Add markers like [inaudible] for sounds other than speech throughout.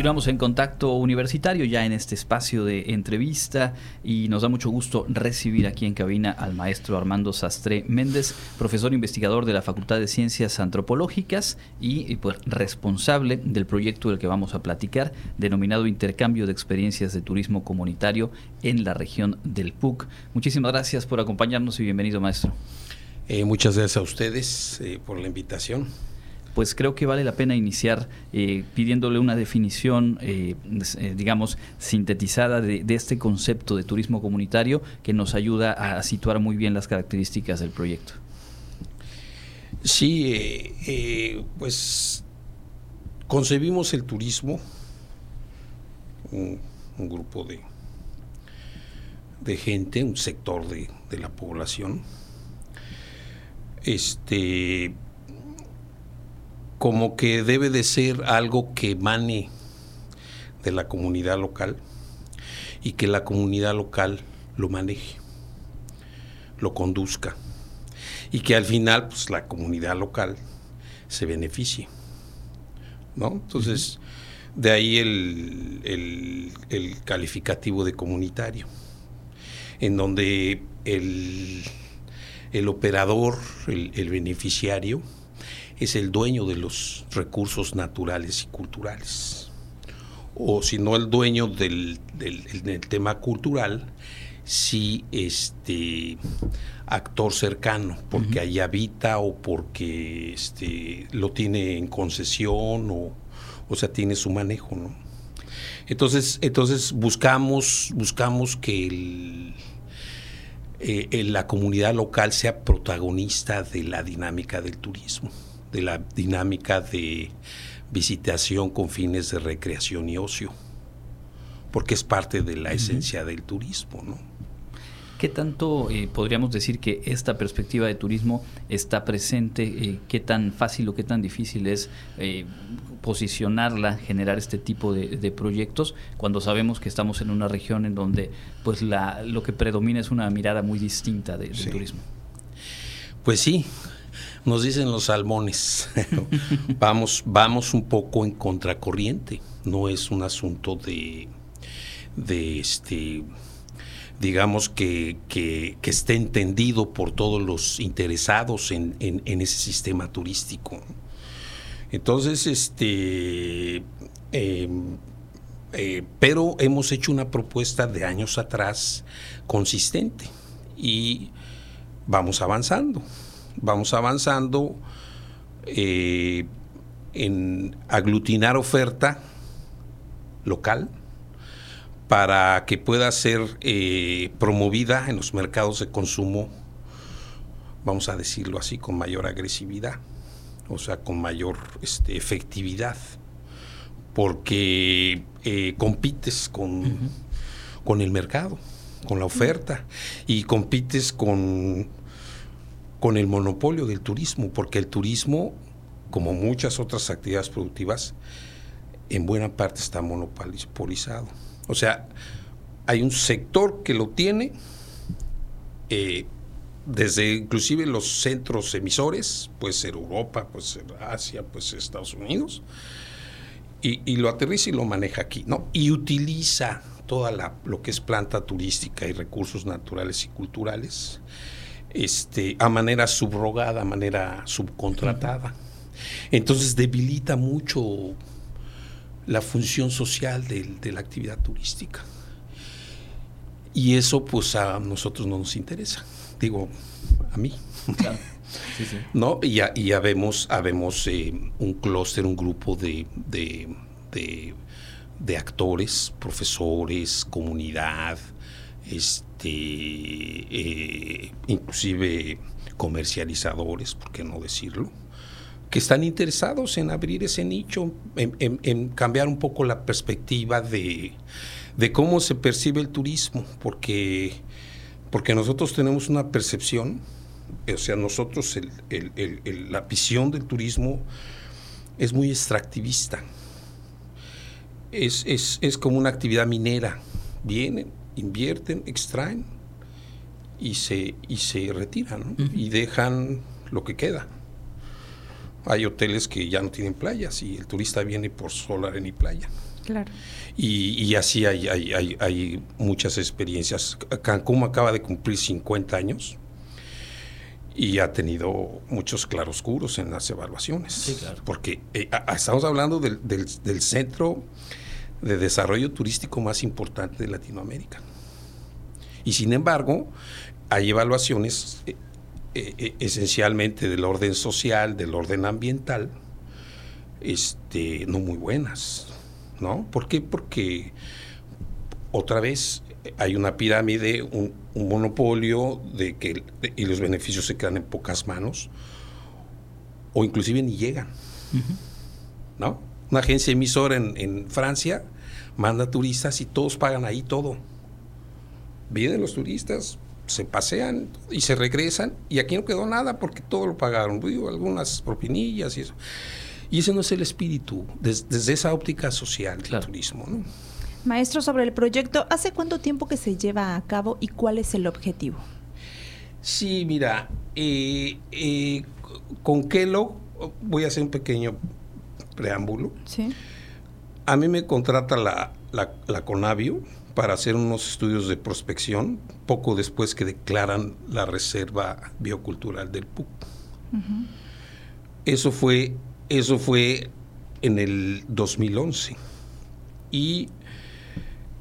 Continuamos en contacto universitario ya en este espacio de entrevista y nos da mucho gusto recibir aquí en cabina al maestro Armando Sastre Méndez, profesor investigador de la Facultad de Ciencias Antropológicas y, pues, responsable del proyecto del que vamos a platicar, denominado Intercambio de Experiencias de Turismo Comunitario en la región del PUC. Muchísimas gracias por acompañarnos y bienvenido maestro. Eh, muchas gracias a ustedes eh, por la invitación pues creo que vale la pena iniciar eh, pidiéndole una definición, eh, eh, digamos, sintetizada de, este concepto de turismo comunitario que nos ayuda a situar muy bien las características del proyecto. Sí, pues concebimos el turismo, un, grupo de, de gente, un sector de, de la población, este como que debe de ser algo que emane de la comunidad local y que la comunidad local lo maneje, lo conduzca y que al final pues la comunidad local se beneficie. ¿no? Entonces, de ahí el, calificativo de comunitario, en donde el, operador, el beneficiario, es el dueño de los recursos naturales y culturales. O si no el dueño del, tema cultural, sí este actor cercano, porque ahí habita o porque este, lo tiene en concesión o, o sea, tiene su manejo, ¿no? Entonces, entonces buscamos, buscamos que eh, la comunidad local sea protagonista de la dinámica del turismo de la dinámica de visitación con fines de recreación y ocio, porque es parte de la esencia del turismo, ¿no? ¿Qué tanto eh, podríamos decir que esta perspectiva de turismo está presente? Eh, ¿Qué tan fácil o qué tan difícil es eh, posicionarla, generar este tipo de, proyectos, cuando sabemos que estamos en una región en donde pues la, lo que predomina es una mirada muy distinta del turismo? Pues sí, nos dicen los salmones. [laughs] vamos, vamos un poco en contracorriente. No es un asunto de, este digamos que, que, esté entendido por todos los interesados en, ese sistema turístico. Entonces, este em, eh, pero hemos hecho una propuesta de años atrás consistente y vamos avanzando vamos avanzando eh, en aglutinar oferta local para que pueda ser eh, promovida en los mercados de consumo, vamos a decirlo así, con mayor agresividad, o sea, con mayor este, efectividad, porque eh, compites con, con el mercado, con la oferta, y compites con con el monopolio del turismo, porque el turismo, como muchas otras actividades productivas, en buena parte está monopolizado. O sea, hay un sector que lo tiene, eh, desde inclusive los centros emisores, puede ser Europa, puede ser Asia, puede ser Estados Unidos, y, lo aterriza y lo maneja aquí, ¿no? Y utiliza toda la, lo que es planta turística y recursos naturales y culturales este, a manera subrogada, a manera subcontratada. Entonces debilita mucho la función social de, la actividad turística. Y eso pues a nosotros no nos interesa, digo, a mí. [laughs] ¿No? Y ya, y vemos, eh, un clúster, un grupo de, de, actores, profesores, comunidad, este, este, eh, inclusive comercializadores, ¿por qué no decirlo? que están interesados en abrir ese nicho, en, cambiar un poco la perspectiva de, cómo se percibe el turismo, porque, porque nosotros tenemos una percepción, o sea, nosotros la visión del turismo es muy extractivista, es, es como una actividad minera, vienen, invierten, extraen y se, y se retiran y dejan lo que queda. Hay hoteles que ya no tienen playas y el turista viene por solar en y playa. Claro. Y, así hay, hay, hay, muchas experiencias. Cancún acaba de cumplir 50 años y ha tenido muchos claroscuros en las evaluaciones. Sí, claro. Porque eh, estamos hablando del, del, centro de desarrollo turístico más importante de Latinoamérica. Y sin embargo, hay evaluaciones eh, eh, esencialmente del orden social, del orden ambiental, este, no muy buenas. ¿no? ¿Por qué? Porque otra vez hay una pirámide, un, monopolio de que y los beneficios se quedan en pocas manos o inclusive ni llegan, ¿no? Una agencia emisora en, en, Francia manda turistas y todos pagan ahí todo. Vienen los turistas, se pasean y se regresan y aquí no quedó nada porque todo lo pagaron, digo, algunas propinillas y eso. Y ese no es el espíritu desde, esa óptica social del turismo. Maestro, sobre el proyecto, ¿hace cuánto tiempo que se lleva a cabo y cuál es el objetivo? Sí, mira, eh, eh, con Kelo voy a hacer un pequeño preámbulo. Sí. A mí me contrata la, la, Conavio para hacer unos estudios de prospección poco después que declaran la Reserva Biocultural del PUC. Eso fue eso fue en el 2011. Y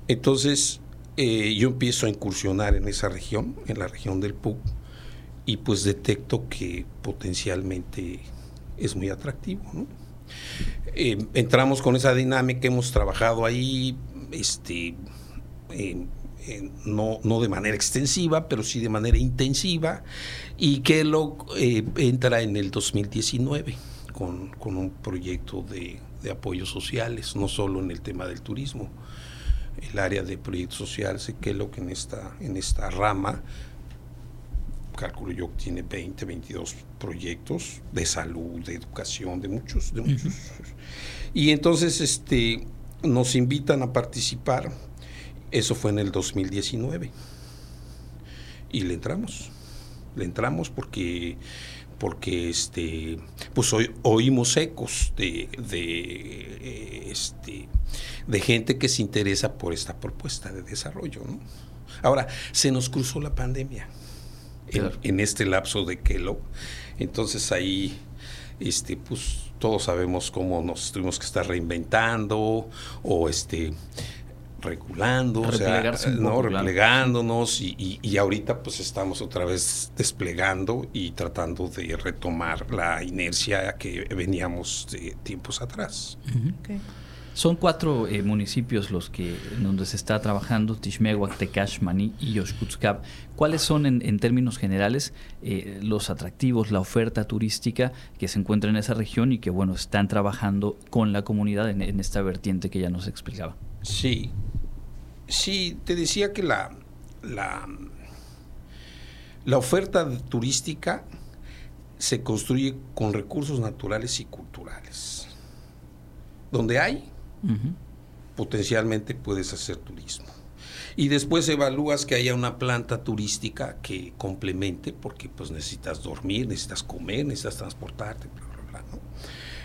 entonces eh, yo empiezo a incursionar en esa región, en la región del PUC, y pues detecto que potencialmente es muy atractivo. Eh, entramos con esa dinámica, hemos trabajado ahí, este, no, no, de manera extensiva, pero sí de manera intensiva, y que lo eh, entra en el 2019 con, un proyecto de, apoyos sociales, no solo en el tema del turismo. El área de proyecto social sé que lo que en esta, en esta rama, calculo yo que tiene 20, 22 proyectos de salud, de educación, de muchos, de muchos. Y entonces este, nos invitan a participar. Eso fue en el 2019. Y le entramos. Le entramos porque porque este pues hoy oímos ecos de, de, este, de gente que se interesa por esta propuesta de desarrollo. ¿no? Ahora, se nos cruzó la pandemia en, este lapso de Kelo, entonces ahí este, pues todos sabemos cómo nos tuvimos que estar reinventando o este reculando, o sea, no, replegándonos y, y, ahorita pues estamos otra vez desplegando y tratando de retomar la inercia que veníamos de tiempos atrás. Son cuatro eh, municipios los que donde se está trabajando, Tishmehuac, Tecash, Maní y Yoshkutzcab. ¿Cuáles son en, términos generales eh, los atractivos, la oferta turística que se encuentra en esa región y que bueno están trabajando con la comunidad en, esta vertiente que ya nos explicaba? Sí, Sí, te decía que la, la oferta turística se construye con recursos naturales y culturales. Donde hay, potencialmente puedes hacer turismo. Y después evalúas que haya una planta turística que complemente, porque pues necesitas dormir, necesitas comer, necesitas transportarte, bla, bla, bla.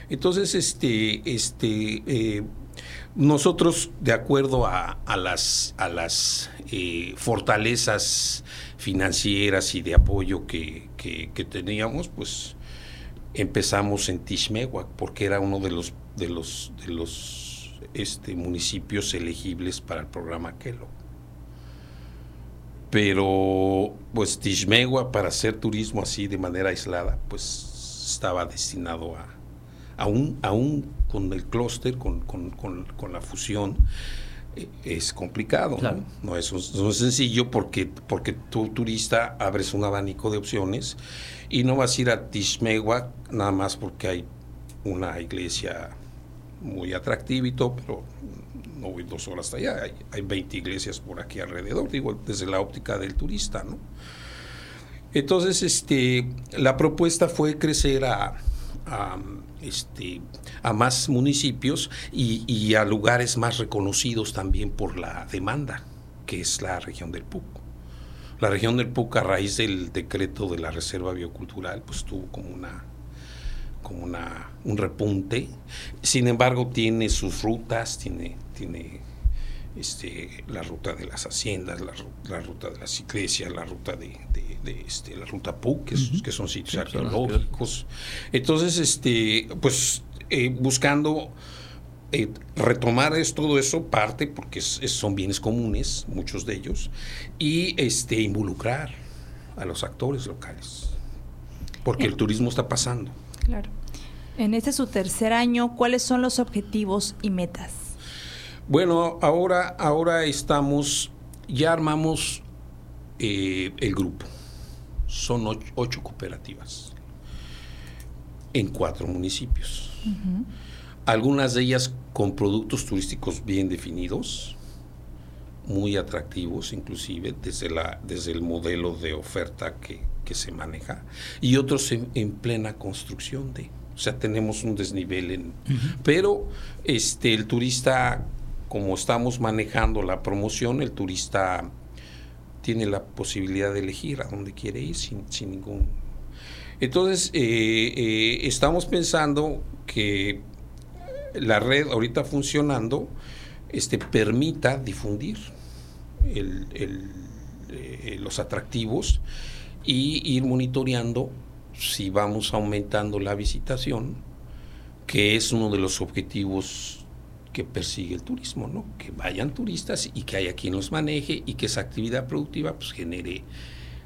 Entonces, este, este, eh, nosotros, de acuerdo a, las, a las eh, fortalezas financieras y de apoyo que, teníamos, pues empezamos en Tishmehuac, porque era uno de los, de los, de los este, municipios elegibles para el programa Kelo. Pero, pues Tishmehuac, para hacer turismo así de manera aislada, pues estaba destinado a, aún, aún con el clúster, con, la fusión, eh, es complicado, ¿no? es, sencillo porque, porque tú turista abres un abanico de opciones y no vas a ir a Tishmehuac nada más porque hay una iglesia muy atractiva y todo, pero no voy dos horas hasta allá, hay, hay 20 iglesias por aquí alrededor, digo, desde la óptica del turista, ¿no? Entonces, este, la propuesta fue crecer a, a este, a más municipios y, a lugares más reconocidos también por la demanda, que es la región del PUC. La región del PUC, a raíz del decreto de la Reserva Biocultural, pues tuvo como una como una, un repunte. Sin embargo, tiene sus rutas, tiene, tiene este, la ruta de las haciendas, la, ruta de las iglesias, la ruta de, este, la ruta PUC, que, son sitios arqueológicos. Entonces, este, pues eh, buscando eh, retomar es, todo eso parte porque son bienes comunes, muchos de ellos, y este, involucrar a los actores locales, porque el turismo está pasando. Claro. En este su tercer año, ¿cuáles son los objetivos y metas? Bueno, ahora, ahora estamos, ya armamos eh, el grupo. Son ocho, cooperativas en cuatro municipios. Algunas de ellas con productos turísticos bien definidos, muy atractivos inclusive desde, la, desde el modelo de oferta que, se maneja, y otros en, plena construcción de... O sea, tenemos un desnivel en... Pero este, el turista como estamos manejando la promoción, el turista tiene la posibilidad de elegir a dónde quiere ir sin, ningún... Entonces, eh, eh, estamos pensando que la red ahorita funcionando este, permita difundir eh, los atractivos y ir monitoreando si vamos aumentando la visitación, que es uno de los objetivos que persigue el turismo, ¿no? Que vayan turistas y que haya quien los maneje y que esa actividad productiva pues genere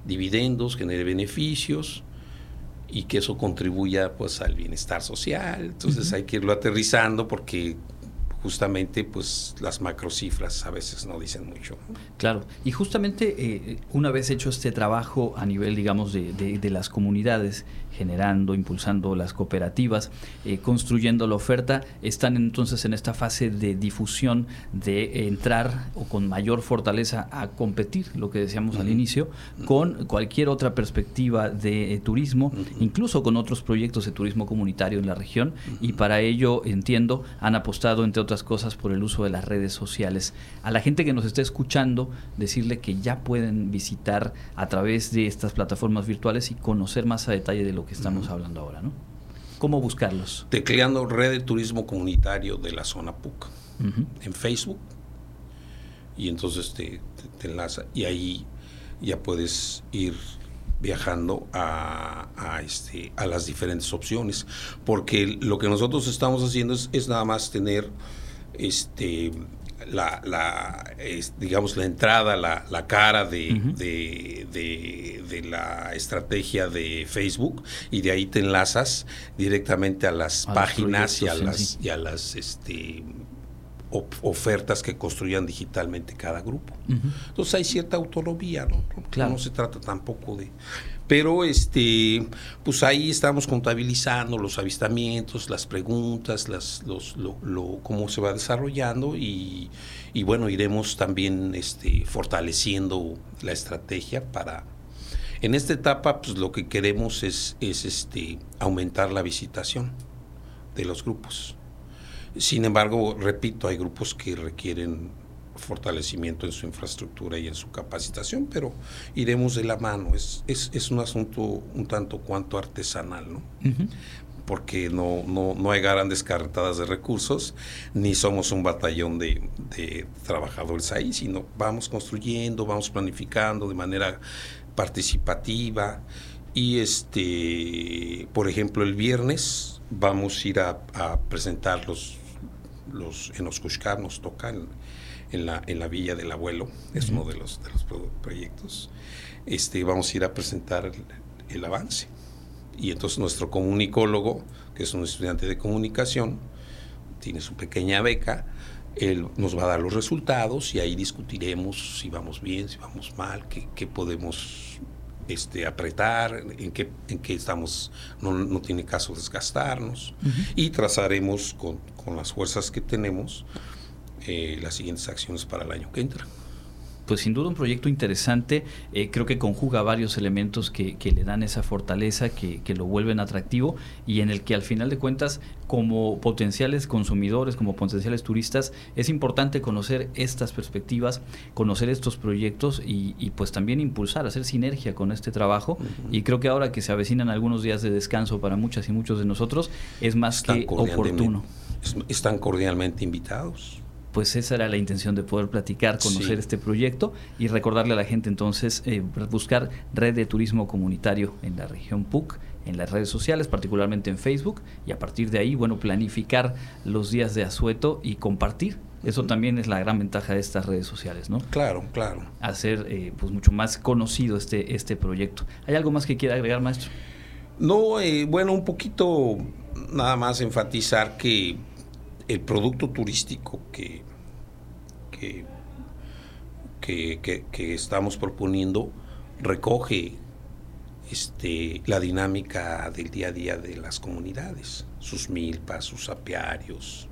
dividendos, genere beneficios y que eso contribuya pues al bienestar social. Entonces hay que irlo aterrizando porque justamente pues las macrocifras a veces no dicen mucho. Claro, y justamente eh, una vez hecho este trabajo a nivel, digamos, de, de las comunidades, generando, impulsando las cooperativas, eh, construyendo la oferta, están entonces en esta fase de difusión, de entrar o con mayor fortaleza a competir, lo que decíamos al inicio, con cualquier otra perspectiva de eh, turismo, incluso con otros proyectos de turismo comunitario en la región, y para ello, entiendo, han apostado, entre otras cosas, por el uso de las redes sociales. A la gente que nos está escuchando, decirle que ya pueden visitar a través de estas plataformas virtuales y conocer más a detalle de lo que estamos hablando ahora, ¿no? ¿Cómo buscarlos? Tecleando Red de Turismo Comunitario de la zona PUC en Facebook y entonces te, enlaza y ahí ya puedes ir viajando a, este, a las diferentes opciones porque lo que nosotros estamos haciendo es, es nada más tener este la, la digamos, la entrada, la, la cara de, de, la estrategia de Facebook y de ahí te enlazas directamente a las páginas y a las, y a las este, ofertas que construyan digitalmente cada grupo. Entonces hay cierta autonomía, ¿no? Claro. No se trata tampoco de... Pero este, pues ahí estamos contabilizando los avistamientos, las preguntas, las, los, lo, cómo se va desarrollando y, y, bueno, iremos también este, fortaleciendo la estrategia para... En esta etapa, pues lo que queremos es, es este, aumentar la visitación de los grupos. Sin embargo, repito, hay grupos que requieren fortalecimiento en su infraestructura y en su capacitación, pero iremos de la mano. Es, es, un asunto un tanto cuanto artesanal, ¿no? Porque no, no, no, hay grandes carretadas de recursos, ni somos un batallón de, de trabajadores ahí, sino vamos construyendo, vamos planificando de manera participativa. Y este, por ejemplo, el viernes vamos a ir a, a presentar los, los, en Oscushcar nos toca en, la, en la Villa del Abuelo, es uno de los, de los proyectos. Este, vamos a ir a presentar el, avance. Y entonces nuestro comunicólogo, que es un estudiante de comunicación, tiene su pequeña beca, él nos va a dar los resultados y ahí discutiremos si vamos bien, si vamos mal, qué, qué podemos este, apretar, en qué, en qué estamos, no, no tiene caso desgastarnos, y trazaremos con, con, las fuerzas que tenemos eh, las siguientes acciones para el año que entra. Pues sin duda un proyecto interesante, eh, creo que conjuga varios elementos que, le dan esa fortaleza, que, lo vuelven atractivo y en el que al final de cuentas como potenciales consumidores, como potenciales turistas, es importante conocer estas perspectivas, conocer estos proyectos y, pues también impulsar, hacer sinergia con este trabajo. Y creo que ahora que se avecinan algunos días de descanso para muchas y muchos de nosotros, es más que oportuno. Están cordialmente invitados pues esa era la intención de poder platicar, conocer este proyecto y recordarle a la gente entonces eh, buscar red de turismo comunitario en la región PUC, en las redes sociales, particularmente en Facebook, y a partir de ahí, bueno, planificar los días de asueto y compartir. Eso también es la gran ventaja de estas redes sociales, ¿no? Claro, claro. Hacer eh, pues mucho más conocido este, este proyecto. ¿Hay algo más que quiera agregar, maestro? No, eh, bueno, un poquito nada más enfatizar que el producto turístico que que, estamos proponiendo recoge este, la dinámica del día a día de las comunidades, sus milpas, sus apiarios,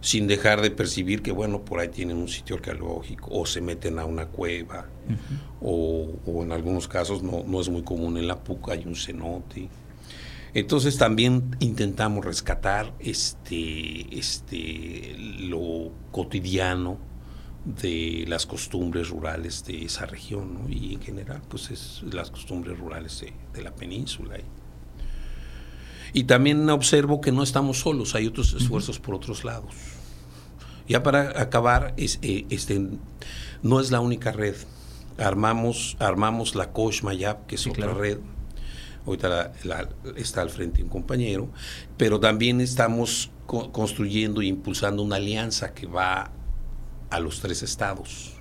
sin dejar de percibir que, bueno, por ahí tienen un sitio arqueológico o se meten a una cueva, o, en algunos casos no, no, es muy común en la Puca, hay un cenote. Entonces también intentamos rescatar este, este, lo cotidiano de las costumbres rurales de esa región y en general pues es las costumbres rurales de, la península. Y, también observo que no estamos solos, hay otros esfuerzos por otros lados. Ya para acabar, es, eh, este, no es la única red. Armamos, armamos la Kosh Mayab, que es otra red. Ahorita está al frente un compañero, pero también estamos construyendo e impulsando una alianza que va a los tres estados.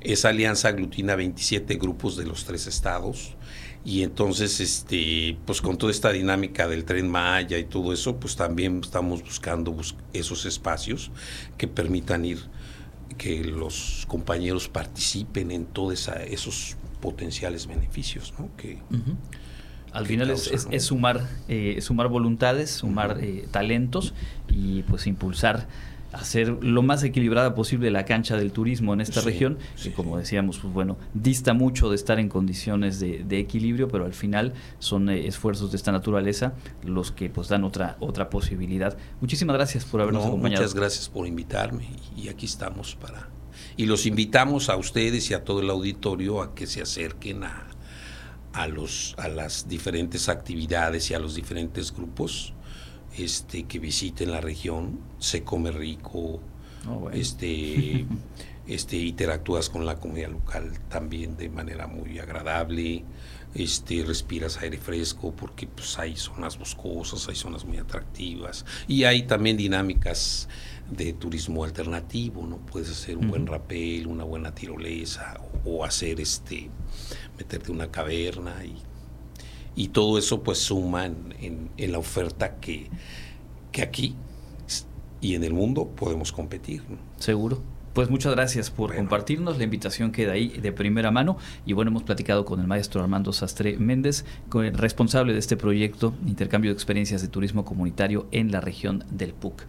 Esa alianza aglutina 27 grupos de los tres estados y entonces este pues con toda esta dinámica del tren Maya y todo eso pues también estamos buscando esos espacios que permitan ir que los compañeros participen en todos esos potenciales beneficios ¿no? Al final es, sumar eh, sumar voluntades sumar eh, talentos y pues impulsar hacer lo más equilibrada posible la cancha del turismo en esta región, que como decíamos, pues bueno, dista mucho de estar en condiciones de, equilibrio, pero al final son eh, esfuerzos de esta naturaleza los que pues dan otra, otra posibilidad. Muchísimas gracias por habernos acompañado. Muchas gracias por invitarme y aquí estamos para... Y los invitamos a ustedes y a todo el auditorio a que se acerquen a, a, los, a las diferentes actividades y a los diferentes grupos este, que visiten la región, se come rico, oh, este, [laughs] este, interactúas con la comunidad local también de manera muy agradable, este, respiras aire fresco porque pues, hay zonas boscosas, hay zonas muy atractivas y hay también dinámicas de turismo alternativo, ¿no? Puedes hacer un buen rapel, una buena tirolesa o, hacer este, meterte en una caverna y y todo eso pues suma en, la oferta que, que, aquí y en el mundo podemos competir. Seguro. Pues muchas gracias por compartirnos. La invitación queda ahí de primera mano. Y bueno, hemos platicado con el maestro Armando Sastre Méndez, responsable de este proyecto, Intercambio de Experiencias de Turismo Comunitario en la región del PUC.